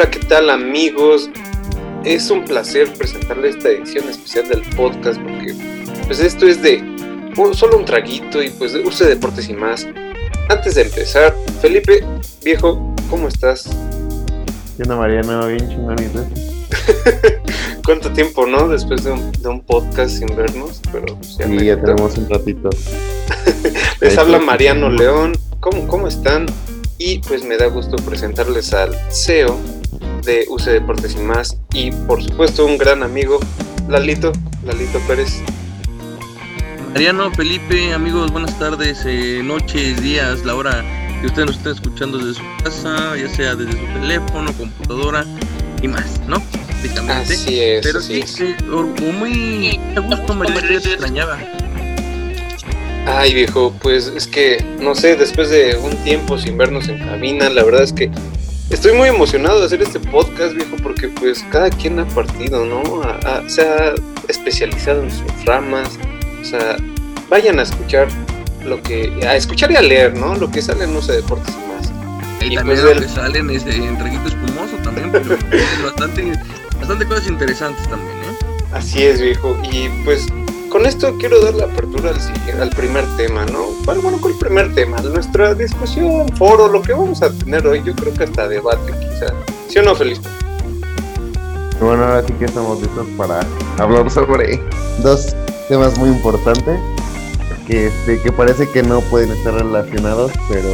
Hola, ¿qué tal amigos? Es un placer presentarles esta edición especial del podcast porque pues esto es de solo un traguito y pues use deportes y más. Antes de empezar, Felipe, viejo, ¿cómo estás? ¿Qué onda Mariano? Bien chingón ¿Cuánto tiempo, no? Después de un, podcast sin vernos, pero pues, ya, sí, ya tenemos un ratito. Les habla Mariano León. ¿Cómo, ¿Cómo están? Y pues me da gusto presentarles al CEO de UC Deportes y más. Y por supuesto un gran amigo, Lalito, Lalito Pérez. Mariano, Felipe, amigos, buenas tardes, eh, noches, días, la hora que ustedes nos estén escuchando desde su casa, ya sea desde su teléfono, computadora y más, ¿no? Así es. Pero sí, sí muy a gusto, Mariano, te extrañaba. Ay, viejo, pues es que, no sé, después de un tiempo sin vernos en cabina, la verdad es que estoy muy emocionado de hacer este podcast, viejo, porque pues cada quien ha partido, ¿no? se ha especializado en sus ramas, o sea, vayan a escuchar lo que, a escuchar y a leer, ¿no? Lo que sale en No sé Deportes y más. Y, también pues lo que salen es en Traguito Espumoso también, pero bastante, bastante cosas interesantes también, ¿eh? Así es, viejo, y pues con esto quiero dar la apertura al, al primer tema, ¿no? Bueno, bueno, con el primer tema, nuestra discusión, foro, lo que vamos a tener hoy, yo creo que hasta debate quizá. ¿Sí o no, Felipe? Bueno, ahora sí que estamos listos para hablar sobre dos temas muy importantes que, este, que parece que no pueden estar relacionados, pero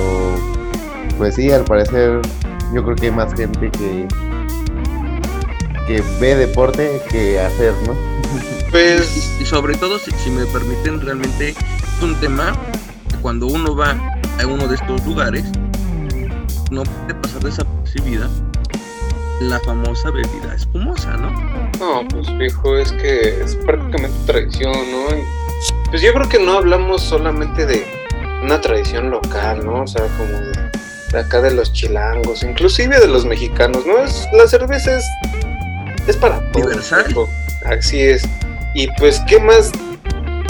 pues sí, al parecer yo creo que hay más gente que, que ve deporte que hacer, ¿no? Pues... Y, sobre todo, si, me permiten, realmente es un tema que cuando uno va a uno de estos lugares, no puede pasar desapercibida la famosa bebida espumosa, ¿no? No, pues viejo, es que es prácticamente tradición, ¿no? pues yo creo que no hablamos solamente de una tradición local, ¿no? O sea, como de, acá de los chilangos, inclusive de los mexicanos, ¿no? Es, la cerveza es, es para todos. Así es. Y pues, ¿qué más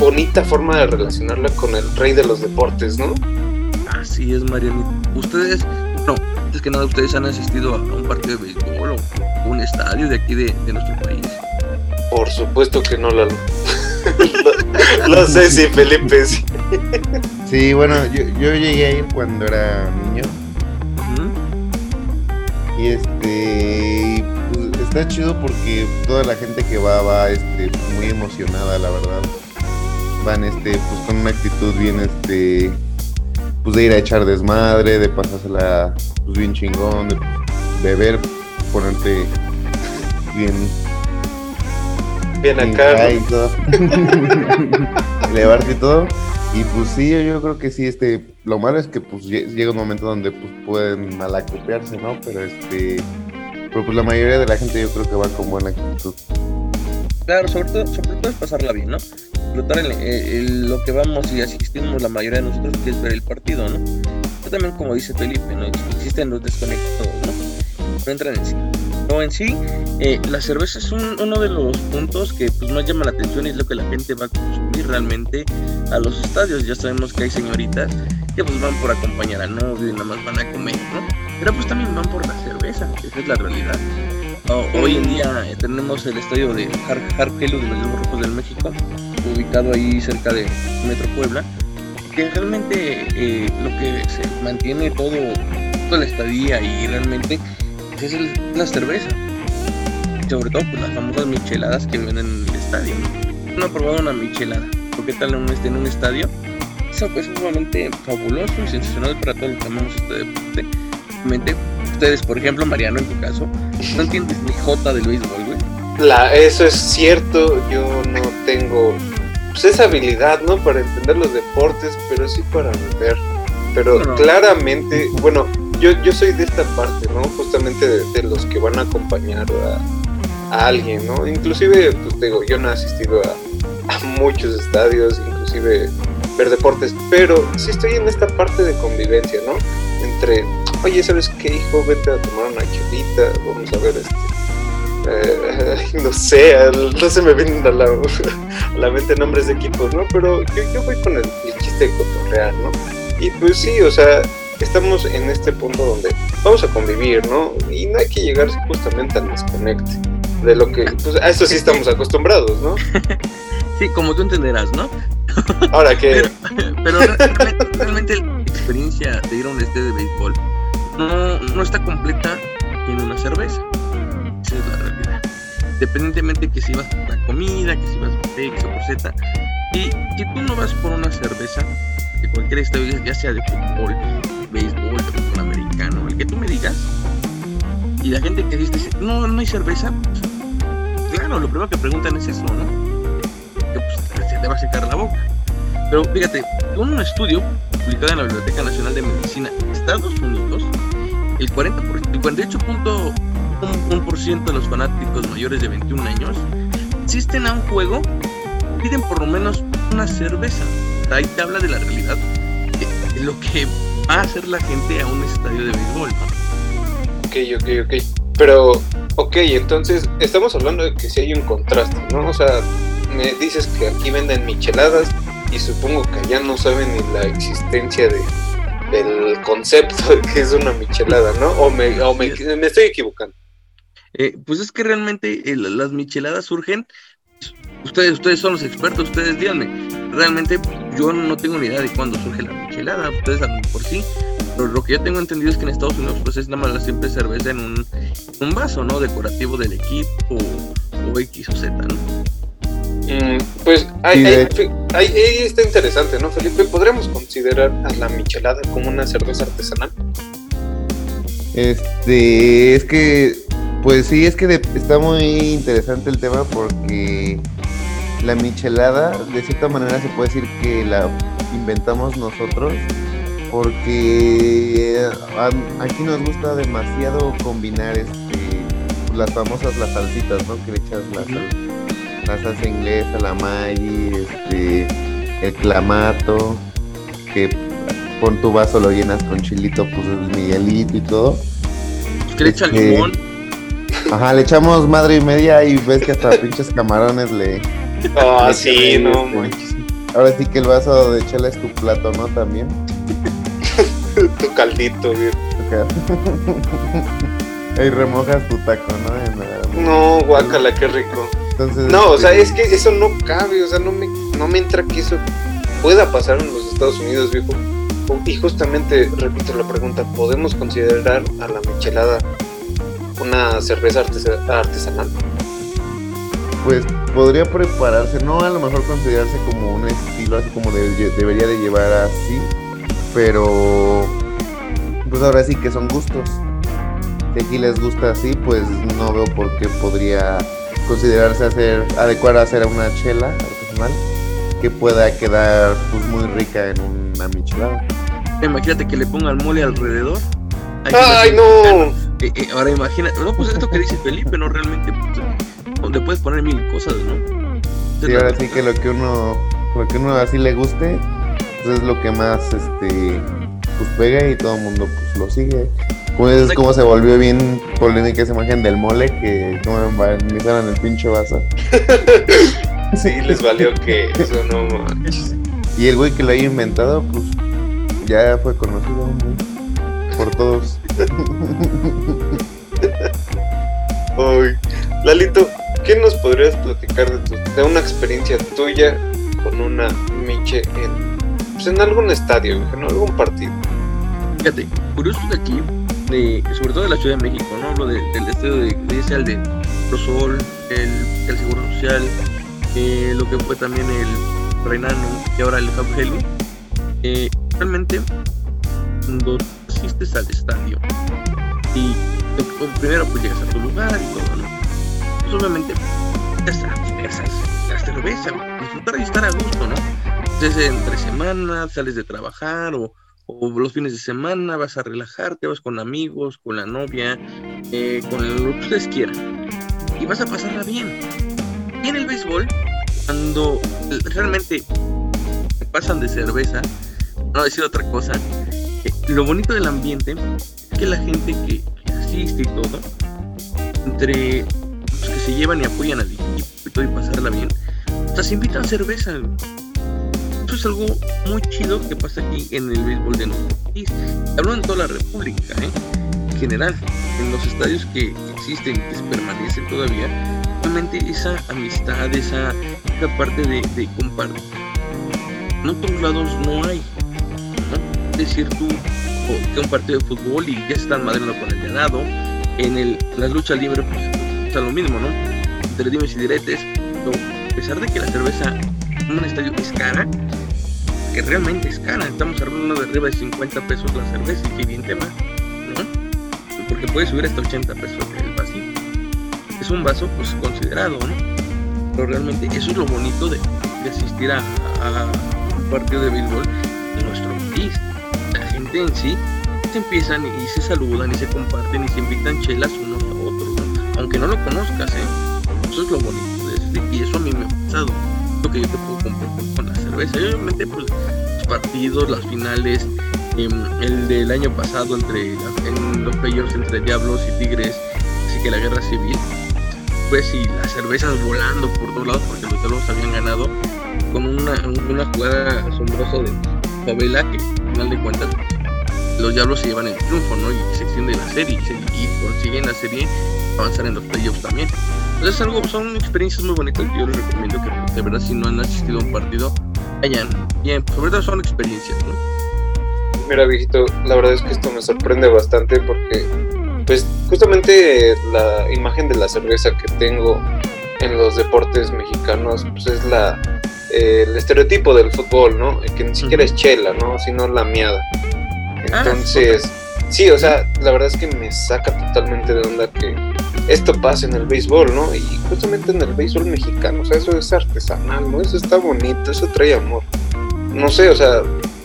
bonita forma de relacionarla con el rey de los deportes, ¿no? Así es, Marianita. Ustedes, no, es que nada, ustedes han asistido a un partido de béisbol o un estadio de aquí de, nuestro país. Por supuesto que no, Lalo. no, sé si Felipe sí. Sí, bueno, yo, yo llegué a ir cuando era niño. Y este está chido porque toda la gente que va va este muy emocionada, la verdad. Van este pues con una actitud bien este pues de ir a echar desmadre, de pasársela pues bien chingón, de beber, ponerte bien bien acá y todo. elevarte y todo. Y pues sí, yo creo que sí, este, lo malo es que pues llega un momento donde pues pueden malacopiarse, ¿no? Pero este pero pues la mayoría de la gente yo creo que va con buena actitud. Claro, sobre todo, sobre todo es pasarla bien, ¿no? Disfrutar lo que vamos y asistimos la mayoría de nosotros, que es ver el partido, ¿no? Pero también, como dice Felipe, ¿no? Existen los desconectados, ¿no? No entran en sí. No, en sí, eh, la cerveza es uno de los puntos que pues, más llama la atención y es lo que la gente va a consumir realmente a los estadios. Ya sabemos que hay señoritas que pues van por acompañar al novio y nada más van a comer, ¿no? pero pues también van por la cerveza, esa es la realidad. hoy en día eh, tenemos el estadio de Harkelu de los Diablos Rojos del México, ubicado ahí cerca de Metro Puebla, que realmente eh, lo que se mantiene todo, toda la estadía y realmente pues, es la cerveza. Sobre todo pues, las famosas micheladas que vienen en el estadio. ¿no? no he probado una michelada. ¿Por qué tal en un, este, en un estadio? Eso pues, es sumamente fabuloso y sensacional para todos los que amamos este deporte ustedes, por ejemplo, Mariano, en tu caso, no entiendes ni jota del béisbol, güey. La, eso es cierto, yo no tengo pues, esa habilidad, ¿no? Para entender los deportes, pero sí para ver. Pero claramente, bueno, yo, yo soy de esta parte, ¿no? Justamente de, los que van a acompañar a, alguien, ¿no? Inclusive, pues digo, yo no he asistido a, muchos estadios, inclusive ver deportes, pero sí estoy en esta parte de convivencia, ¿no? Entre oye, ¿sabes qué, hijo? Vete a tomar una chelita, vamos a ver este. Eh, no sé, no se me vienen a la, la, mente nombres de equipos, ¿no? Pero yo, yo voy con el, chiste de cotorrear, ¿no? Y pues sí, o sea, estamos en este punto donde vamos a convivir, ¿no? Y no hay que llegar justamente al desconecte de lo que, pues a eso sí estamos acostumbrados, ¿no? Sí, como tú entenderás, ¿no? Ahora que... Pero, realmente, la experiencia de ir a un estadio de béisbol no, no está completa en una cerveza. Esa es la realidad. Independientemente que si vas por la comida, que si vas por X o por Z. Y si tú no vas por una cerveza, de cualquier estadio, ya sea de fútbol, que tú me digas, y la gente que dice, no, no hay cerveza, pues, claro, lo primero que preguntan es eso, ¿no? Que pues, se te va a secar la boca. Pero fíjate, un estudio publicado en la Biblioteca Nacional de Medicina Estados Unidos, el, 40 el 48.1% de los fanáticos mayores de 21 años asisten a un juego, piden por lo menos una cerveza. Ahí te habla de la realidad de lo que va a hacer la gente a un estadio de béisbol. Ok, ok, ok. Pero, ok, entonces estamos hablando de que si hay un contraste, ¿no? O sea, me dices que aquí venden micheladas y supongo que ya no saben ni la existencia de, del concepto de que es una michelada, ¿no? O me, o me, estoy equivocando. Eh, pues es que realmente eh, las micheladas surgen, ustedes, ustedes son los expertos, ustedes díganme, realmente yo no tengo ni idea de cuándo surge la michelada, ustedes a por sí, pero lo que yo tengo entendido es que en Estados Unidos pues es nada más siempre cerveza en un, un vaso, ¿no? Decorativo del equipo o, X o Z, ¿no? Mm, pues ahí, está interesante, ¿no, Felipe? ¿Podríamos considerar a la michelada como una cerveza artesanal? Este, es que, pues sí, es que está muy interesante el tema porque la michelada, de cierta manera se puede decir que la inventamos nosotros porque aquí nos gusta demasiado combinar este las famosas las salsitas, ¿no? Que le echas la salsa la salsa inglesa, la Maggi, este, el clamato, que con tu vaso lo llenas con chilito, pues el Miguelito y todo. Que le echa este, limón. Ajá, le echamos madre y media y ves que hasta pinches camarones le. Ah, sí, no este, Ahora sí que el vaso de chela es tu plato, ¿no? También. tu caldito, bien. Ahí remojas tu taco, ¿no? No, guácala, qué rico no, o sea, es que eso no cabe, o sea, no me, no me entra que eso pueda pasar en los Estados Unidos, viejo. Y justamente, repito la pregunta, ¿podemos considerar a la michelada una cerveza artesanal? Pues podría prepararse, no a lo mejor considerarse como un estilo así como debería de llevar así, pero pues ahora sí que son gustos. Si aquí les gusta así, pues no veo por qué podría considerarse hacer adecuada a hacer una chela artesanal que pueda quedar pues muy rica en una michelada. Imagínate que le pongan mole alrededor. ¡Ay, no! Eh, eh, ahora imagina, no, pues esto que dice Felipe, ¿no? Realmente, pues, le puedes poner mil cosas, ¿no? Sí, ahora sí que lo que uno, lo que uno así le guste, pues es lo que más, este, pues pega y todo el mundo pues lo sigue. Pues como se volvió bien polémica esa imagen del mole que como en el pinche vaso. sí, les valió que eso no. Y el güey que lo haya inventado, pues ya fue conocido por todos. Ay, Lalito, ¿qué nos podrías platicar de, de una experiencia tuya con una Miche en, pues en algún estadio, en algún partido? Fíjate, curioso de aquí sobre todo de la Ciudad de México, ¿no? Hablo del estadio de, de, de Prosol, el, Seguro Social, eh, lo que fue también el Reinano y ahora el Hub eh, realmente, cuando asistes al estadio y primero pues llegas a tu lugar y todo, ¿no? Sabes, la cerveza, disfrutar y estar a gusto, ¿no? Entonces entre semana sales de trabajar o los fines de semana vas a relajarte, vas con amigos, con la novia, eh, con lo que ustedes quieran. Y vas a pasarla bien. Y en el béisbol, cuando realmente pasan de cerveza, no decir otra cosa, eh, lo bonito del ambiente es que la gente que, asiste y todo, entre se llevan y apoyan al equipo y pasarla bien, sea, se invitan cerveza. Eso es algo muy chido que pasa aquí en el béisbol de nuestro país. Hablo en toda la República, ¿eh? en general, en los estadios que existen, que permanecen todavía, realmente esa amistad, esa, parte de, compartir. En otros lados no hay. Es decir, tú que un partido de fútbol y ya están madreando con el ganado. En el, las luchas libres, pues, lo mismo, ¿no? Entre dimes y diretes. Pero a pesar de que la cerveza en un estadio es cara, que realmente es cara, estamos hablando de arriba de 50 pesos la cerveza y que bien te ¿no? Porque puede subir hasta 80 pesos el vasito. Es un vaso, pues, considerado, ¿no? Pero realmente eso es lo bonito de, asistir a, a un partido de béisbol en nuestro país en sí se empiezan y se saludan y se comparten y se invitan chelas aunque no lo conozcas, ¿eh? Eso es lo bonito de este, y eso a mí me ha pasado, lo que yo te puedo compartir con la cerveza. Y obviamente, pues, los partidos, las finales, em, el del año pasado entre en los playoffs entre Diablos y Tigres, así que la guerra civil, pues, y las cervezas volando por todos lados porque los Diablos habían ganado con una, una jugada asombrosa de Favela que al final de cuentas los Diablos se llevan el triunfo, ¿no? Y se extiende la serie y, consiguen la serie avanzar en los playoffs también. Entonces algo, son experiencias muy bonitas yo les recomiendo que de verdad si no han asistido a un partido, vayan. Bien, sobre todo son experiencias, ¿no? Mira, viejito, la verdad es que esto me sorprende bastante porque, pues, justamente la imagen de la cerveza que tengo en los deportes mexicanos, pues es la, eh, el estereotipo del fútbol, ¿no? Que ni siquiera es chela, ¿no? Sino la miada. Ah, Entonces, sí, o sea, la verdad es que me saca totalmente de onda que esto pase en el béisbol, ¿no? Y justamente en el béisbol mexicano, o sea, eso es artesanal, ¿no? Eso está bonito, eso trae amor. No sé, o sea,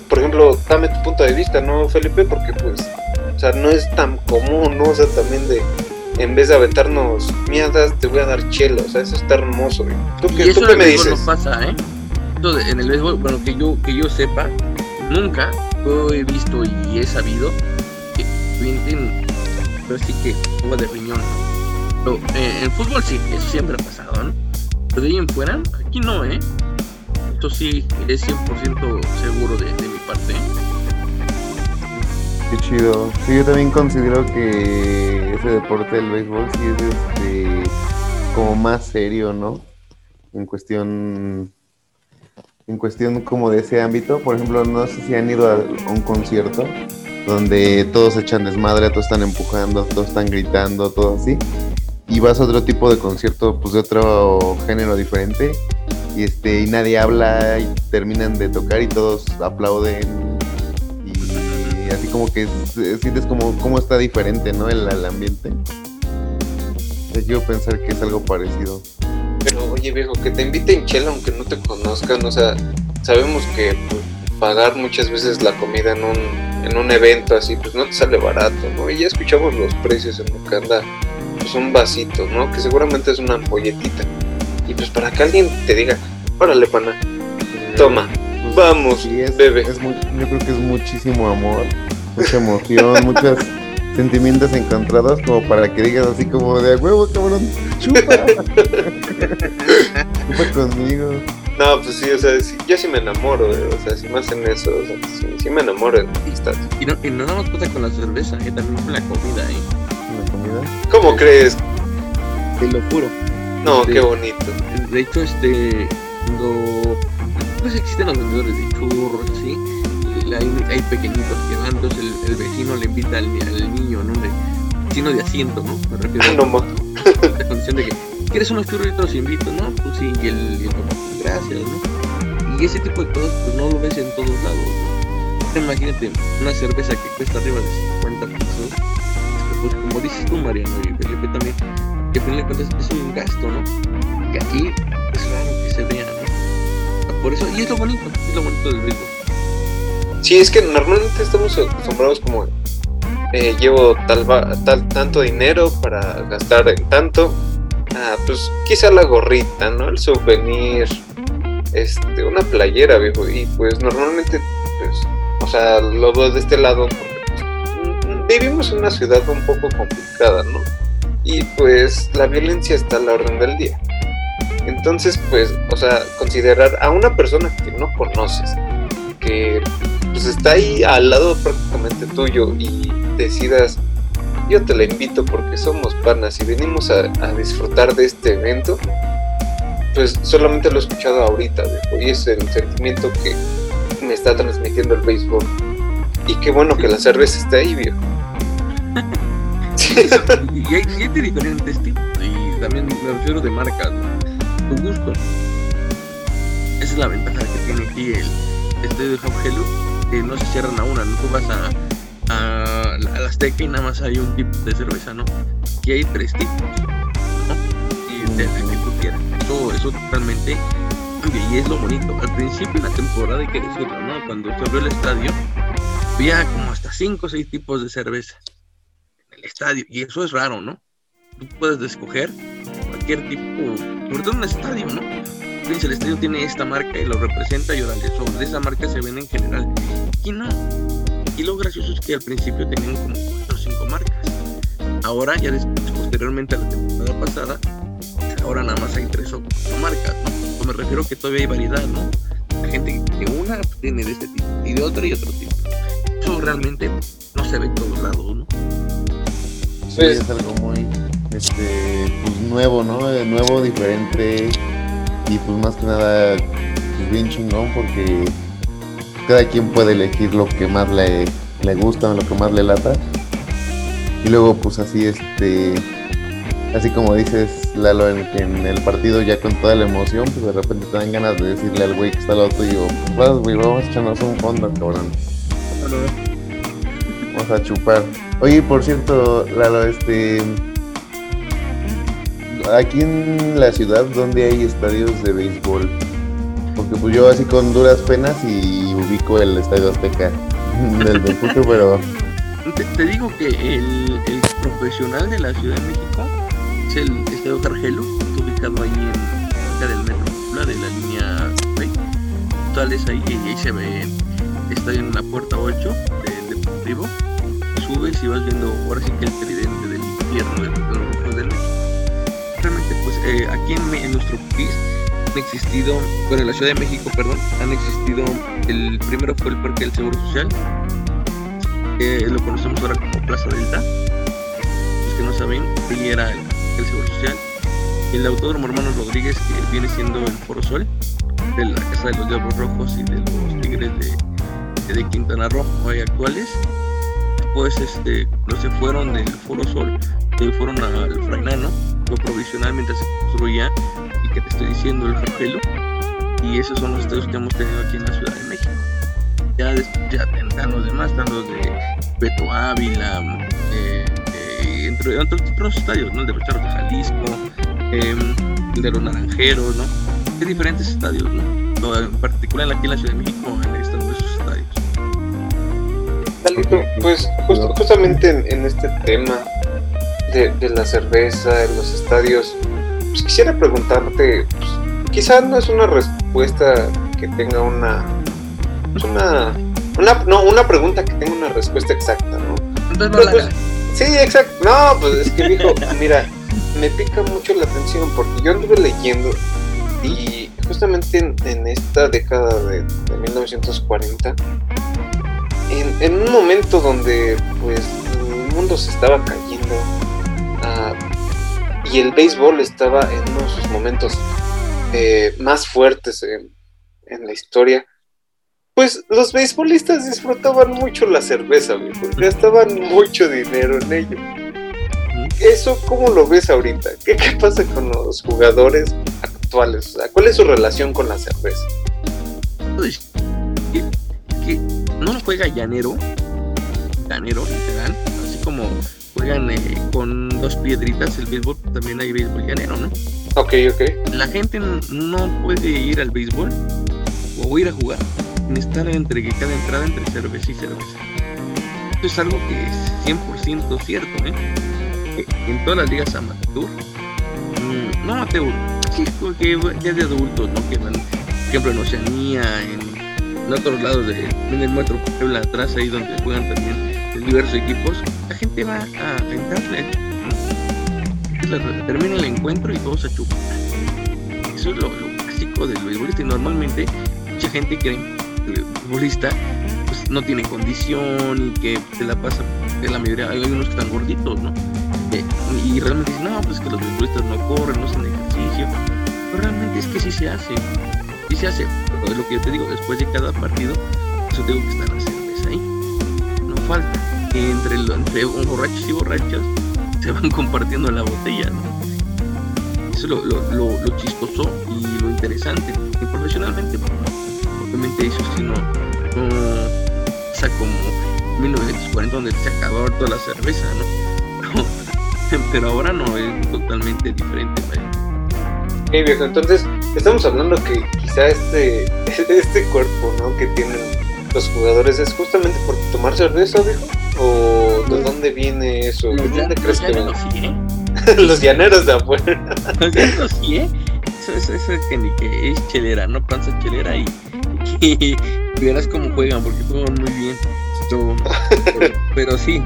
por ejemplo, dame tu punto de vista, ¿no, Felipe? Porque pues, o sea, no es tan común, ¿no? O sea, también de, en vez de aventarnos mierdas, te voy a dar chelo, o sea, eso está hermoso, ¿Tú, qué, ¿tú qué me dices? No pasa, ¿eh? en el béisbol, bueno, que yo, que yo sepa, nunca yo he visto y he sabido que venden, pero sí que juega de riñón. Pero eh, en fútbol sí, eso siempre ha pasado, ¿no? Pero de ahí en fuera, aquí no, ¿eh? Esto sí es 100% seguro de, mi parte. Qué chido. Sí, yo también considero que ese deporte del béisbol sí es este como más serio, ¿no? En cuestión en cuestión como de ese ámbito. Por ejemplo, no sé si han ido a un concierto donde todos echan desmadre, todos están empujando, todos están gritando, todo así. Y vas a otro tipo de concierto, pues de otro género diferente, y este, y nadie habla, y terminan de tocar y todos aplauden. Y, así como que sientes como cómo está diferente, ¿no? El, ambiente. Yo quiero pensar que es algo parecido. Pero oye viejo, que te inviten chela aunque no te conozcan, o sea, sabemos que pues, pagar muchas veces la comida en un, en un evento así, pues no te sale barato, ¿no? Y ya escuchamos los precios en lo pues un vasito, ¿no? Que seguramente es una ampolletita. Y pues para que alguien te diga, órale pana, toma, pues, vamos, bebe. yo creo que es muchísimo amor, mucha emoción, muchas sentimientos encontrados como para que digas así como de huevo, cabrón, chupa. chupa conmigo. No, pues sí, o sea, yo sí me enamoro, o sea, si me hacen eso, o sea, sí, me enamoro en Y no, y no nada más pasa con la cerveza, eh, también con la comida, ¿eh? ¿La comida? ¿Cómo crees? Te lo juro. No, qué bonito. De hecho, este, cuando pues existen los vendedores de churros, ¿sí? hay, pequeñitos que van, entonces el, vecino le invita al, niño, ¿no? De, vecino de asiento, ¿no? Me refiero no, a la condición de que, ¿quieres unos churritos? Invito, ¿no? Pues sí, y el, el gracias, ¿no? Y ese tipo de cosas, pues no lo ves en todos lados, ¿no? Imagínate una cerveza que cuesta arriba de 50 pesos, pues como dices tú, Mariano y Felipe también, que al final de cuentas es un gasto, ¿no? Que aquí es raro que se vea, ¿no? Por eso, y es lo bonito, es lo bonito del ritmo. Sí, es que normalmente estamos acostumbrados como eh, llevo tal, tal tanto dinero para gastar en tanto. Ah, pues quizá la gorrita, ¿no? El souvenir, este, una playera, viejo. Y pues normalmente, pues, o sea, lo veo de este lado pues, vivimos en una ciudad un poco complicada, ¿no? Y pues la violencia está a la orden del día. Entonces, pues, o sea, considerar a una persona que no conoces, que pues está ahí al lado prácticamente tuyo y decidas, yo te la invito porque somos panas y venimos a, disfrutar de este evento, pues solamente lo he escuchado ahorita, y es el sentimiento que me está transmitiendo el béisbol. Y qué bueno que la cerveza está ahí, viejo. y hay siete diferentes tipos, y también me refiero de marcas, tu gusto. Esa es la ventaja que tiene aquí el estadio de Helu, que no se cierran a una, no tú vas a, a, a Azteca y nada más hay un tipo de cerveza, ¿no? Aquí hay tres tipos, ¿no? Y de la que tú quieras. Eso, eso totalmente y es lo bonito. Al principio de la temporada hay que decirlo, ¿no? Cuando se abrió el estadio, había como hasta cinco o seis tipos de cerveza en el estadio. Y eso es raro, ¿no? Tú puedes escoger cualquier tipo, sobre todo en un estadio, ¿no? El estadio tiene esta marca y lo representa y órale, sobre esa marca se vende en general. Aquí no. Y lo gracioso es que al principio tenían como cuatro o cinco marcas. Ahora, ya después, posteriormente a la temporada pasada, ahora nada más hay tres o cuatro marcas, ¿no? me refiero que todavía hay variedad, ¿no? La gente que una tiene de este tipo y de otra y otro tipo. Eso realmente no se ve en todos lados, ¿no? Sí, es algo muy este, pues, nuevo, ¿no? Nuevo, diferente y pues más que nada pues, bien chingón porque cada quien puede elegir lo que más le, le gusta o lo que más le lata. Y luego pues así este así como dices Lalo en, en el partido ya con toda la emoción, pues de repente te dan ganas de decirle al güey que está al lado tuyo, vas güey, vamos a echarnos un fondo, cabrón. Vamos a chupar. Oye, por cierto, Lalo, este aquí en la ciudad donde hay estadios de béisbol. Porque pues yo así con duras penas y ubico el estadio Azteca del Benfica, pero... Te, digo que el, el, profesional de la Ciudad de México es el estadio Cargelo, ubicado ahí en cerca del metro, de la línea B. Sales ahí y ahí se ve estadio en la puerta 8 del Deportivo. Subes y vas viendo ahora sí que el tridente del infierno de del México realmente pues eh, aquí en, nuestro país han existido, bueno en la Ciudad de México, perdón, han existido, el primero fue el Parque del Seguro Social, lo conocemos ahora como Plaza Delta, los que no saben, ahí era el, el Seguro Social, el Autódromo Hermanos Rodríguez, que viene siendo el Foro Sol, de la Casa de los Diablos Rojos y de los Tigres de, de Quintana Roo, hoy actuales, pues este, no se fueron del Foro Sol, se fueron al Frainano, provisional mientras se construía y que te estoy diciendo el Jorgelo y esos son los estadios que hemos tenido aquí en la Ciudad de México ya ya están los demás están los de Beto Ávila eh, eh, entre, otros estadios ¿no? el de Rocharo de Jalisco em, el de los Naranjeros ¿no? hay diferentes estadios ¿no? en particular aquí en la Ciudad de México pues justamente en este tema de, la cerveza en los estadios, pues quisiera preguntarte, pues, quizás no es una respuesta que tenga una, pues, una, una, no, una pregunta que tenga una respuesta exacta, ¿no? Pues, sí, exacto. No, pues es que dijo, mira, me pica mucho la atención porque yo anduve leyendo y justamente en, esta década de, 1940, en, en, un momento donde pues el mundo se estaba cayendo, y el béisbol estaba en uno de sus momentos eh, más fuertes en, la historia, pues los beisbolistas disfrutaban mucho la cerveza, gastaban mucho dinero en ello. ¿Eso cómo lo ves ahorita? ¿Qué, pasa con los jugadores actuales? ¿Cuál es su relación con la cerveza? No juega llanero, llanero literal, así como juegan eh, con dos piedritas el béisbol, también hay béisbol llanero, ¿no? Ok, ok. La gente no puede ir al béisbol o ir a jugar sin estar entre cada entrada entre cerveza y cerveza. Esto es algo que es 100% cierto, ¿eh? En todas las ligas amateur, mm, no amateur, sí, porque ya de adultos, ¿no? Que van, por ejemplo, en Oceanía, en, otros lados de, en el metro Puebla atrás, ahí donde juegan también diversos equipos, la gente va a entrarle. Termina el encuentro y todos a chupar. Eso es lo, básico del beisbolista y normalmente mucha gente cree que el futbolista pues, no tiene condición y que se la pasa, de la mayoría, hay unos que están gorditos, ¿no? y realmente dicen, no, pues que los beisbolistas no corren, no hacen ejercicio, pero realmente es que sí se hace, sí se hace, pero es lo que yo te digo, después de cada partido, eso tengo que estar la cerveza ahí, no falta, entre, entre borrachos y borrachas se van compartiendo la botella, ¿no? Eso es lo, lo, lo, chistoso y lo interesante, y profesionalmente, obviamente eso sí no, no pasa como 1940 donde se acabó toda la cerveza, ¿no? pero ahora no, es totalmente diferente. Hey viejo, entonces estamos hablando que quizá este, este cuerpo ¿no? que tienen los jugadores es justamente por tomar cerveza, viejo. ¿O de dónde viene eso? ¿De dónde crees que viene? ¿eh? los llaneros de afuera. los llaneros sí, ¿eh? Eso, eso, eso que, ni que es chelera, ¿no? Panza chelera y, y, verás cómo juegan, porque juegan muy bien. Pero, pero sí,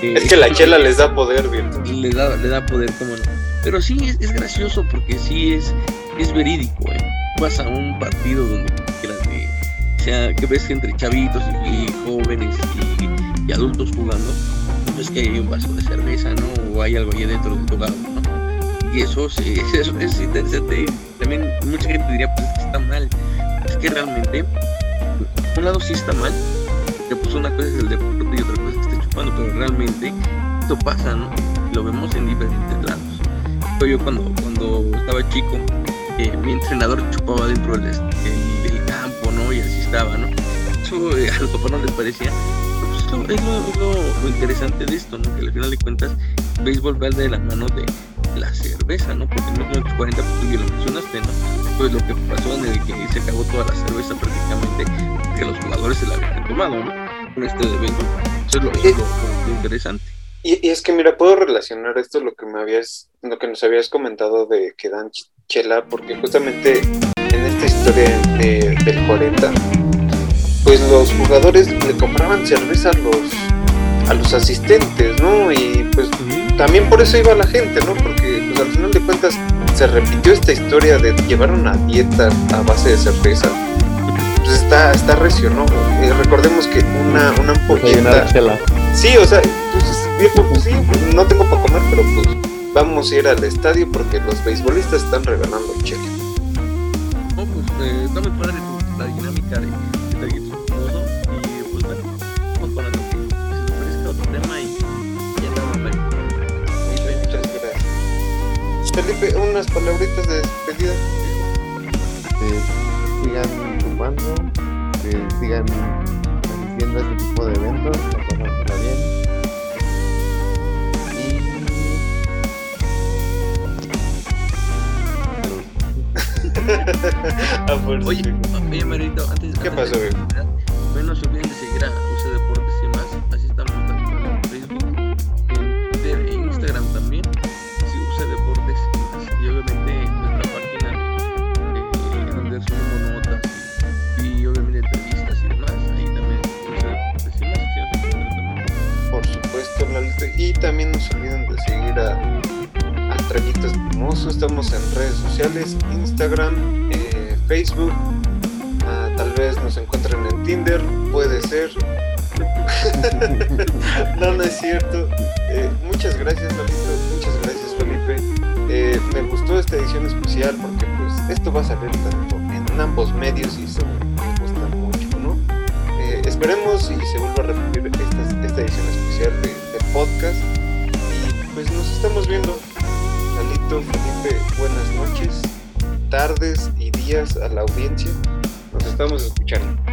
es que la chela les da poder, bien. Le da, le da poder, cómo no. Pero sí, es, gracioso porque sí es, es verídico, ¿eh? Vas a un partido donde sea, que ves entre chavitos y, jóvenes y, adultos jugando, pues que hay un vaso de cerveza, ¿no? O hay algo ahí dentro del lugar, ¿no? Y eso, sí, eso es interesante. También mucha gente diría, pues está mal. Es que realmente, un lado sí está mal, que pues una cosa es el deporte y otra cosa es que esté chupando, pero realmente esto pasa, ¿no? Lo vemos en diferentes lados. Yo cuando, cuando estaba chico, eh, mi entrenador chupaba dentro del, del, campo, ¿no? Y así estaba, ¿no? Eso eh, a los papás no les parecía. Pues es, lo, lo, interesante de esto, ¿no? Que al final de cuentas, béisbol va de la mano de la cerveza, ¿no? Porque en 1940, pues tú ya lo mencionaste, ¿no? Pues lo que pasó en el que se acabó toda la cerveza prácticamente, que los jugadores se la habían tomado, ¿no? Con este de béisbol. Eso es lo, interesante. Y, y, es que mira, puedo relacionar esto lo que me habías, lo que nos habías comentado de que dan chela, porque justamente en esta historia de, del 40, pues los jugadores le compraban cerveza a los a los asistentes, ¿no? Y pues también por eso iba la gente, ¿no? Porque pues al final de cuentas se repitió esta historia de llevar una dieta a base de cerveza. Pues está, está recio, ¿no? Eh, recordemos que una, una ampolleta... Sí, o sea, pues, viejo, pues sí, no tengo para comer, pero pues vamos a ir al estadio porque los beisbolistas están regalando chela. No, pues eh, está muy padre la dinámica de, de todo y pues bueno, vamos para lo que se ofrezca otro tema y ya nada más. Muchas gracias. Felipe, unas palabritas de despedida. Que sigan chupando, que sigan a este tipo de eventos, la bien oye, oye, Marito, antes ¿Qué pasó, güey? No se olviden de seguir a Estamos en redes sociales, Instagram, eh, Facebook. Ah, tal vez nos encuentren en Tinder, puede ser. no, no es cierto. Eh, muchas gracias, Lolito. Muchas gracias, Felipe. Eh, me gustó esta edición especial porque pues esto va a salir tanto en ambos medios y eso me gusta mucho, ¿no? esperemos y se vuelva a repetir esta, esta edición especial de, de podcast. Y pues nos estamos viendo. Felipe, buenas noches, tardes y días a la audiencia. Nos estamos escuchando.